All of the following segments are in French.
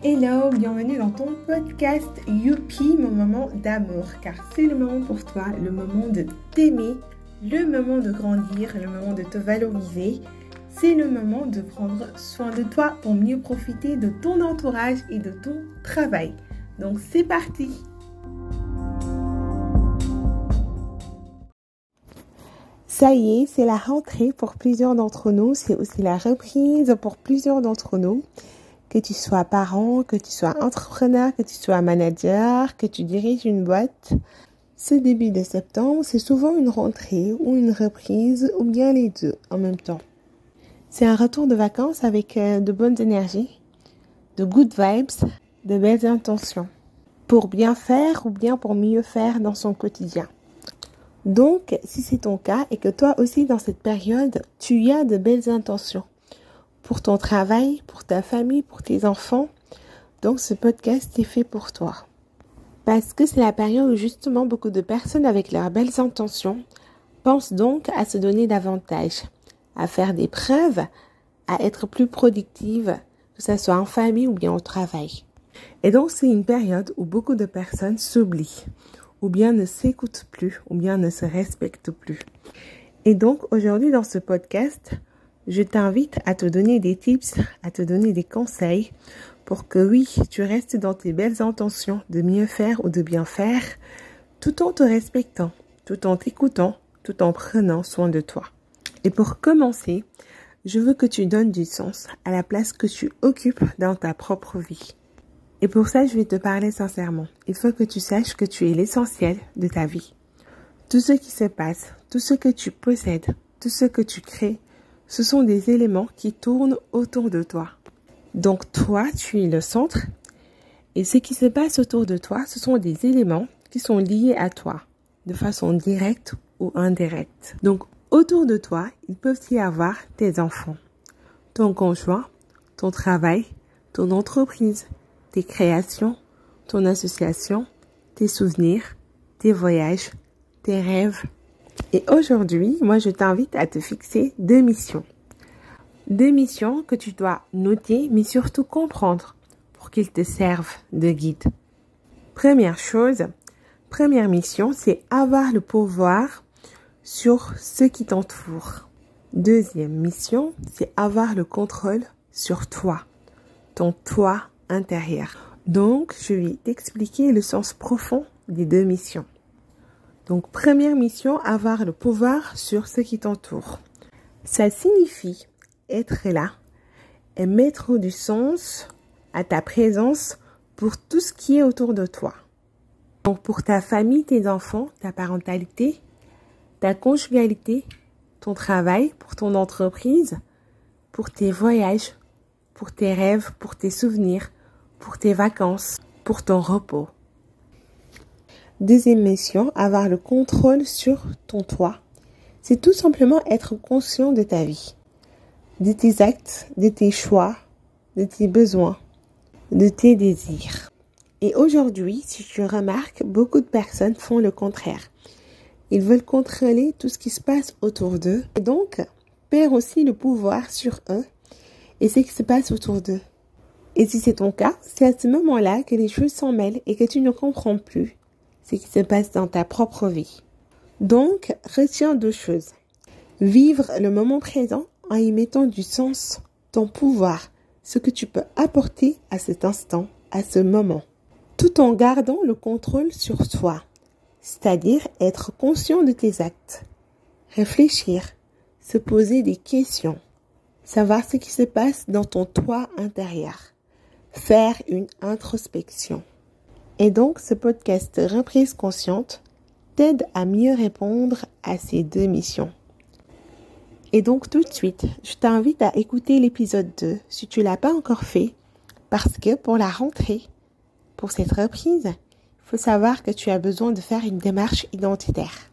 Hello, bienvenue dans ton podcast Youpi, mon moment d'amour, car c'est le moment pour toi, le moment de t'aimer, le moment de grandir, le moment de te valoriser. C'est le moment de prendre soin de toi pour mieux profiter de ton entourage et de ton travail. Donc c'est parti Ça y est, c'est la rentrée pour plusieurs d'entre nous, c'est aussi la reprise pour plusieurs d'entre nous que tu sois parent, que tu sois entrepreneur, que tu sois manager, que tu diriges une boîte. Ce début de septembre, c'est souvent une rentrée ou une reprise ou bien les deux en même temps. C'est un retour de vacances avec euh, de bonnes énergies, de good vibes, de belles intentions pour bien faire ou bien pour mieux faire dans son quotidien. Donc, si c'est ton cas et que toi aussi dans cette période, tu as de belles intentions, pour ton travail, pour ta famille, pour tes enfants. Donc ce podcast est fait pour toi. Parce que c'est la période où justement beaucoup de personnes avec leurs belles intentions pensent donc à se donner davantage, à faire des preuves, à être plus productive, que ce soit en famille ou bien au travail. Et donc c'est une période où beaucoup de personnes s'oublient, ou bien ne s'écoutent plus, ou bien ne se respectent plus. Et donc aujourd'hui dans ce podcast, je t'invite à te donner des tips, à te donner des conseils pour que oui, tu restes dans tes belles intentions de mieux faire ou de bien faire, tout en te respectant, tout en t'écoutant, tout en prenant soin de toi. Et pour commencer, je veux que tu donnes du sens à la place que tu occupes dans ta propre vie. Et pour ça, je vais te parler sincèrement. Il faut que tu saches que tu es l'essentiel de ta vie. Tout ce qui se passe, tout ce que tu possèdes, tout ce que tu crées, ce sont des éléments qui tournent autour de toi. Donc toi, tu es le centre et ce qui se passe autour de toi, ce sont des éléments qui sont liés à toi de façon directe ou indirecte. Donc autour de toi, il peuvent y avoir tes enfants, ton conjoint, ton travail, ton entreprise, tes créations, ton association, tes souvenirs, tes voyages, tes rêves, et aujourd'hui, moi, je t'invite à te fixer deux missions. Deux missions que tu dois noter, mais surtout comprendre pour qu'ils te servent de guide. Première chose, première mission, c'est avoir le pouvoir sur ce qui t'entoure. Deuxième mission, c'est avoir le contrôle sur toi, ton toi intérieur. Donc, je vais t'expliquer le sens profond des deux missions. Donc, première mission, avoir le pouvoir sur ce qui t'entoure. Ça signifie être là et mettre du sens à ta présence pour tout ce qui est autour de toi. Donc, pour ta famille, tes enfants, ta parentalité, ta conjugalité, ton travail, pour ton entreprise, pour tes voyages, pour tes rêves, pour tes souvenirs, pour tes vacances, pour ton repos. Deuxième mission, avoir le contrôle sur ton toit. C'est tout simplement être conscient de ta vie, de tes actes, de tes choix, de tes besoins, de tes désirs. Et aujourd'hui, si tu remarques, beaucoup de personnes font le contraire. Ils veulent contrôler tout ce qui se passe autour d'eux et donc perdent aussi le pouvoir sur eux et ce qui se passe autour d'eux. Et si c'est ton cas, c'est à ce moment-là que les choses s'en mêlent et que tu ne comprends plus ce qui se passe dans ta propre vie. Donc, retiens deux choses. Vivre le moment présent en y mettant du sens, ton pouvoir, ce que tu peux apporter à cet instant, à ce moment, tout en gardant le contrôle sur toi, c'est-à-dire être conscient de tes actes, réfléchir, se poser des questions, savoir ce qui se passe dans ton toi intérieur, faire une introspection. Et donc, ce podcast Reprise consciente t'aide à mieux répondre à ces deux missions. Et donc, tout de suite, je t'invite à écouter l'épisode 2 si tu l'as pas encore fait, parce que pour la rentrée, pour cette reprise, il faut savoir que tu as besoin de faire une démarche identitaire.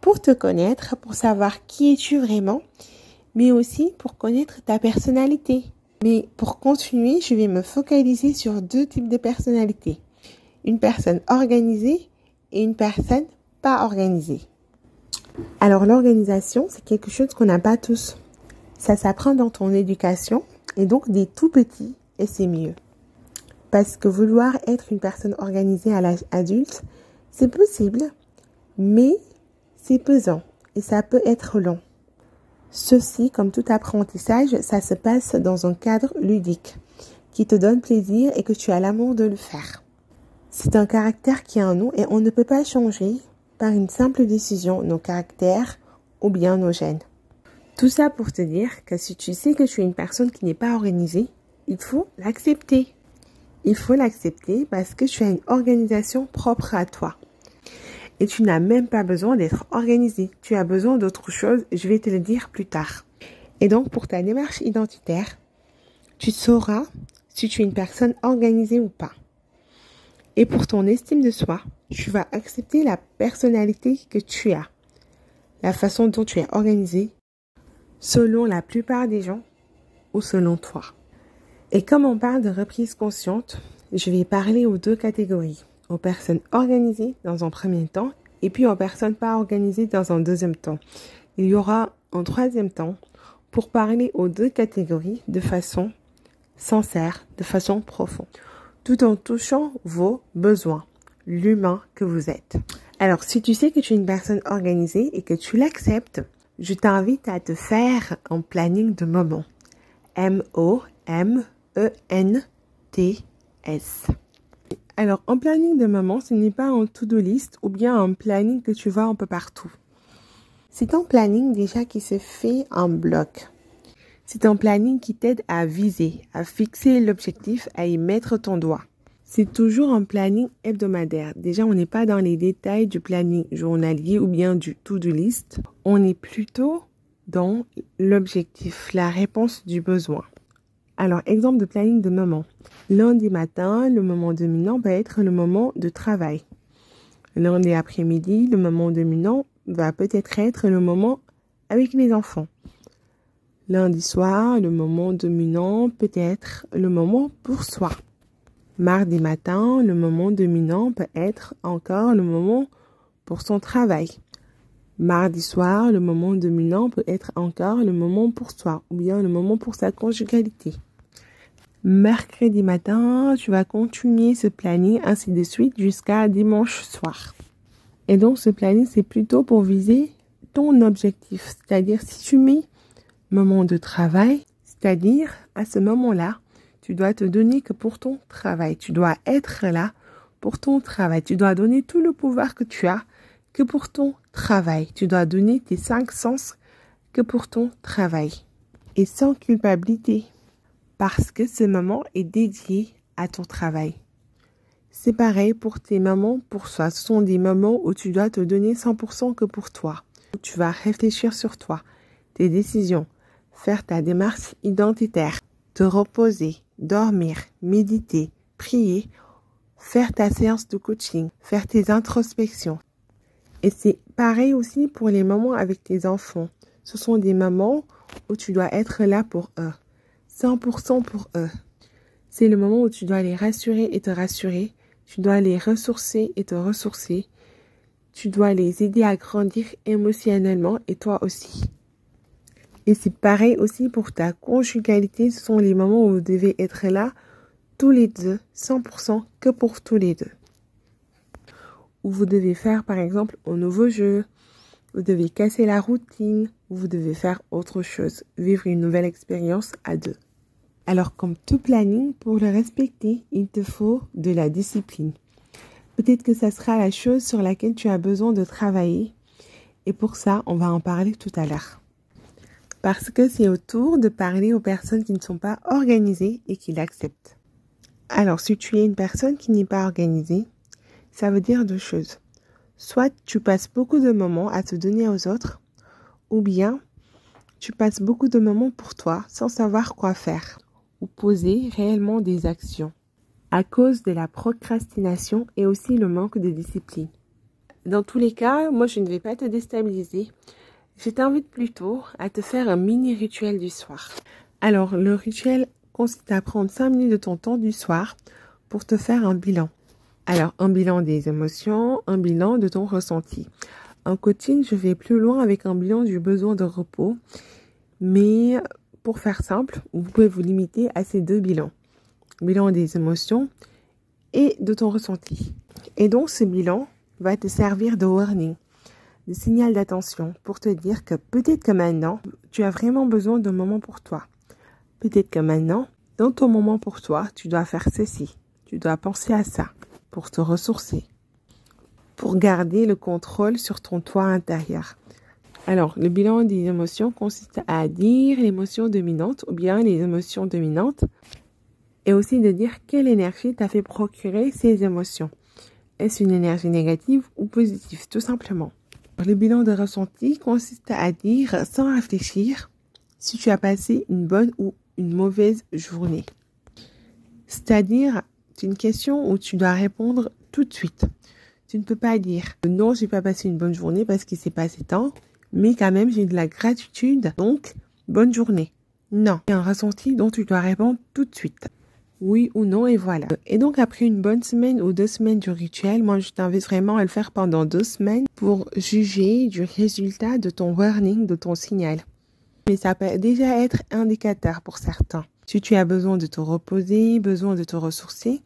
Pour te connaître, pour savoir qui es-tu vraiment, mais aussi pour connaître ta personnalité, mais pour continuer, je vais me focaliser sur deux types de personnalités. Une personne organisée et une personne pas organisée. Alors l'organisation, c'est quelque chose qu'on n'a pas tous. Ça s'apprend dans ton éducation et donc des tout petits et c'est mieux. Parce que vouloir être une personne organisée à l'âge adulte, c'est possible, mais c'est pesant et ça peut être long. Ceci, comme tout apprentissage, ça se passe dans un cadre ludique qui te donne plaisir et que tu as l'amour de le faire. C'est un caractère qui est en nous et on ne peut pas changer par une simple décision nos caractères ou bien nos gènes. Tout ça pour te dire que si tu sais que tu es une personne qui n'est pas organisée, il faut l'accepter. Il faut l'accepter parce que tu as une organisation propre à toi. Et tu n'as même pas besoin d'être organisé. Tu as besoin d'autre chose. Je vais te le dire plus tard. Et donc, pour ta démarche identitaire, tu sauras si tu es une personne organisée ou pas. Et pour ton estime de soi, tu vas accepter la personnalité que tu as, la façon dont tu es organisé, selon la plupart des gens ou selon toi. Et comme on parle de reprise consciente, je vais parler aux deux catégories. Aux personnes organisées dans un premier temps et puis aux personnes pas organisées dans un deuxième temps. Il y aura un troisième temps pour parler aux deux catégories de façon sincère, de façon profonde, tout en touchant vos besoins, l'humain que vous êtes. Alors, si tu sais que tu es une personne organisée et que tu l'acceptes, je t'invite à te faire un planning de moments. M-O-M-E-N-T-S. Alors, un planning de moments, ce n'est pas un to-do list ou bien un planning que tu vois un peu partout. C'est un planning déjà qui se fait en bloc. C'est un planning qui t'aide à viser, à fixer l'objectif, à y mettre ton doigt. C'est toujours un planning hebdomadaire. Déjà, on n'est pas dans les détails du planning journalier ou bien du to-do list. On est plutôt dans l'objectif, la réponse du besoin. Alors, exemple de planning de moment. Lundi matin, le moment dominant va être le moment de travail. Lundi après-midi, le moment dominant va peut-être être le moment avec les enfants. Lundi soir, le moment dominant peut être le moment pour soi. Mardi matin, le moment dominant peut être encore le moment pour son travail. Mardi soir, le moment dominant peut être encore le moment pour soi ou bien le moment pour sa conjugalité. Mercredi matin, tu vas continuer ce planning ainsi de suite jusqu'à dimanche soir. Et donc ce planning, c'est plutôt pour viser ton objectif. C'est-à-dire si tu mets moment de travail, c'est-à-dire à ce moment-là, tu dois te donner que pour ton travail. Tu dois être là pour ton travail. Tu dois donner tout le pouvoir que tu as que pour ton travail. Tu dois donner tes cinq sens que pour ton travail. Et sans culpabilité. Parce que ce moment est dédié à ton travail. C'est pareil pour tes moments pour soi. Ce sont des moments où tu dois te donner 100% que pour toi. Tu vas réfléchir sur toi, tes décisions, faire ta démarche identitaire, te reposer, dormir, méditer, prier, faire ta séance de coaching, faire tes introspections. Et c'est pareil aussi pour les moments avec tes enfants. Ce sont des moments où tu dois être là pour eux. 100% pour eux. C'est le moment où tu dois les rassurer et te rassurer. Tu dois les ressourcer et te ressourcer. Tu dois les aider à grandir émotionnellement et toi aussi. Et c'est pareil aussi pour ta conjugalité. Ce sont les moments où vous devez être là tous les deux, 100% que pour tous les deux. Où vous devez faire par exemple un nouveau jeu, vous devez casser la routine, ou vous devez faire autre chose, vivre une nouvelle expérience à deux. Alors comme tout planning, pour le respecter, il te faut de la discipline. Peut-être que ça sera la chose sur laquelle tu as besoin de travailler. Et pour ça, on va en parler tout à l'heure parce que c'est au tour de parler aux personnes qui ne sont pas organisées et qui l'acceptent. Alors, si tu es une personne qui n'est pas organisée, ça veut dire deux choses. Soit tu passes beaucoup de moments à te donner aux autres, ou bien tu passes beaucoup de moments pour toi sans savoir quoi faire ou poser réellement des actions à cause de la procrastination et aussi le manque de discipline. Dans tous les cas, moi je ne vais pas te déstabiliser. Je t'invite plutôt à te faire un mini rituel du soir. Alors, le rituel consiste à prendre 5 minutes de ton temps du soir pour te faire un bilan. Alors, un bilan des émotions, un bilan de ton ressenti. En coaching, je vais plus loin avec un bilan du besoin de repos. Mais pour faire simple, vous pouvez vous limiter à ces deux bilans. Bilan des émotions et de ton ressenti. Et donc ce bilan va te servir de warning, de signal d'attention pour te dire que peut-être que maintenant, tu as vraiment besoin d'un moment pour toi. Peut-être que maintenant, dans ton moment pour toi, tu dois faire ceci. Tu dois penser à ça pour te ressourcer, pour garder le contrôle sur ton toit intérieur. Alors, le bilan des émotions consiste à dire l'émotion dominante ou bien les émotions dominantes et aussi de dire quelle énergie t'a fait procurer ces émotions. Est-ce une énergie négative ou positive, tout simplement? Le bilan de ressenti consiste à dire sans réfléchir si tu as passé une bonne ou une mauvaise journée. C'est-à-dire, c'est une question où tu dois répondre tout de suite. Tu ne peux pas dire non, j'ai pas passé une bonne journée parce qu'il s'est passé tant mais quand même j'ai de la gratitude, donc bonne journée. Non, c'est un ressenti dont tu dois répondre tout de suite. Oui ou non et voilà. Et donc après une bonne semaine ou deux semaines du rituel, moi je t'invite vraiment à le faire pendant deux semaines pour juger du résultat de ton warning, de ton signal. Mais ça peut déjà être indicateur pour certains. Si tu as besoin de te reposer, besoin de te ressourcer,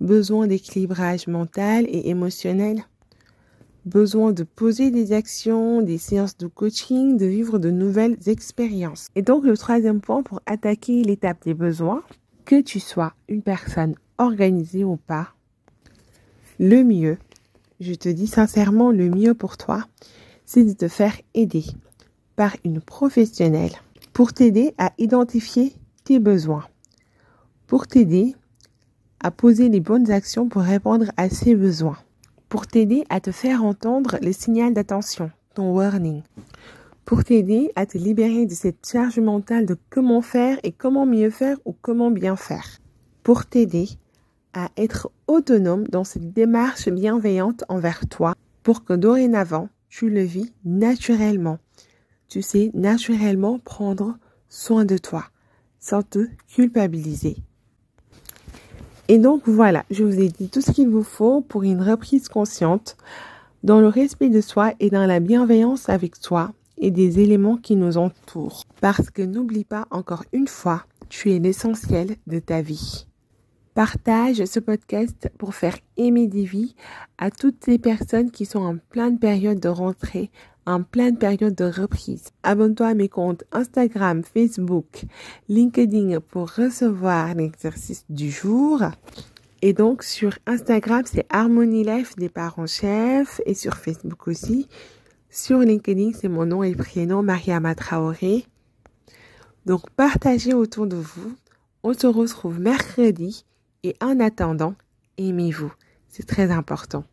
besoin d'équilibrage mental et émotionnel, besoin de poser des actions, des séances de coaching, de vivre de nouvelles expériences. Et donc le troisième point pour attaquer l'étape des besoins, que tu sois une personne organisée ou pas, le mieux, je te dis sincèrement, le mieux pour toi, c'est de te faire aider par une professionnelle pour t'aider à identifier pour t'aider à poser les bonnes actions pour répondre à ces besoins pour t'aider à te faire entendre le signal d'attention, ton warning, pour t'aider à te libérer de cette charge mentale de comment faire et comment mieux faire ou comment bien faire, pour t'aider à être autonome dans cette démarche bienveillante envers toi, pour que dorénavant, tu le vis naturellement. Tu sais naturellement prendre soin de toi, sans te culpabiliser. Et donc voilà, je vous ai dit tout ce qu'il vous faut pour une reprise consciente dans le respect de soi et dans la bienveillance avec soi et des éléments qui nous entourent. Parce que n'oublie pas encore une fois, tu es l'essentiel de ta vie. Partage ce podcast pour faire aimer des vies à toutes ces personnes qui sont en pleine période de rentrée, en pleine période de reprise. Abonne-toi à mes comptes Instagram, Facebook, LinkedIn pour recevoir l'exercice du jour. Et donc sur Instagram, c'est Harmony Life des parents chefs et sur Facebook aussi. Sur LinkedIn, c'est mon nom et prénom, Mariama Traoré. Donc partagez autour de vous. On se retrouve mercredi et en attendant, aimez-vous. C'est très important.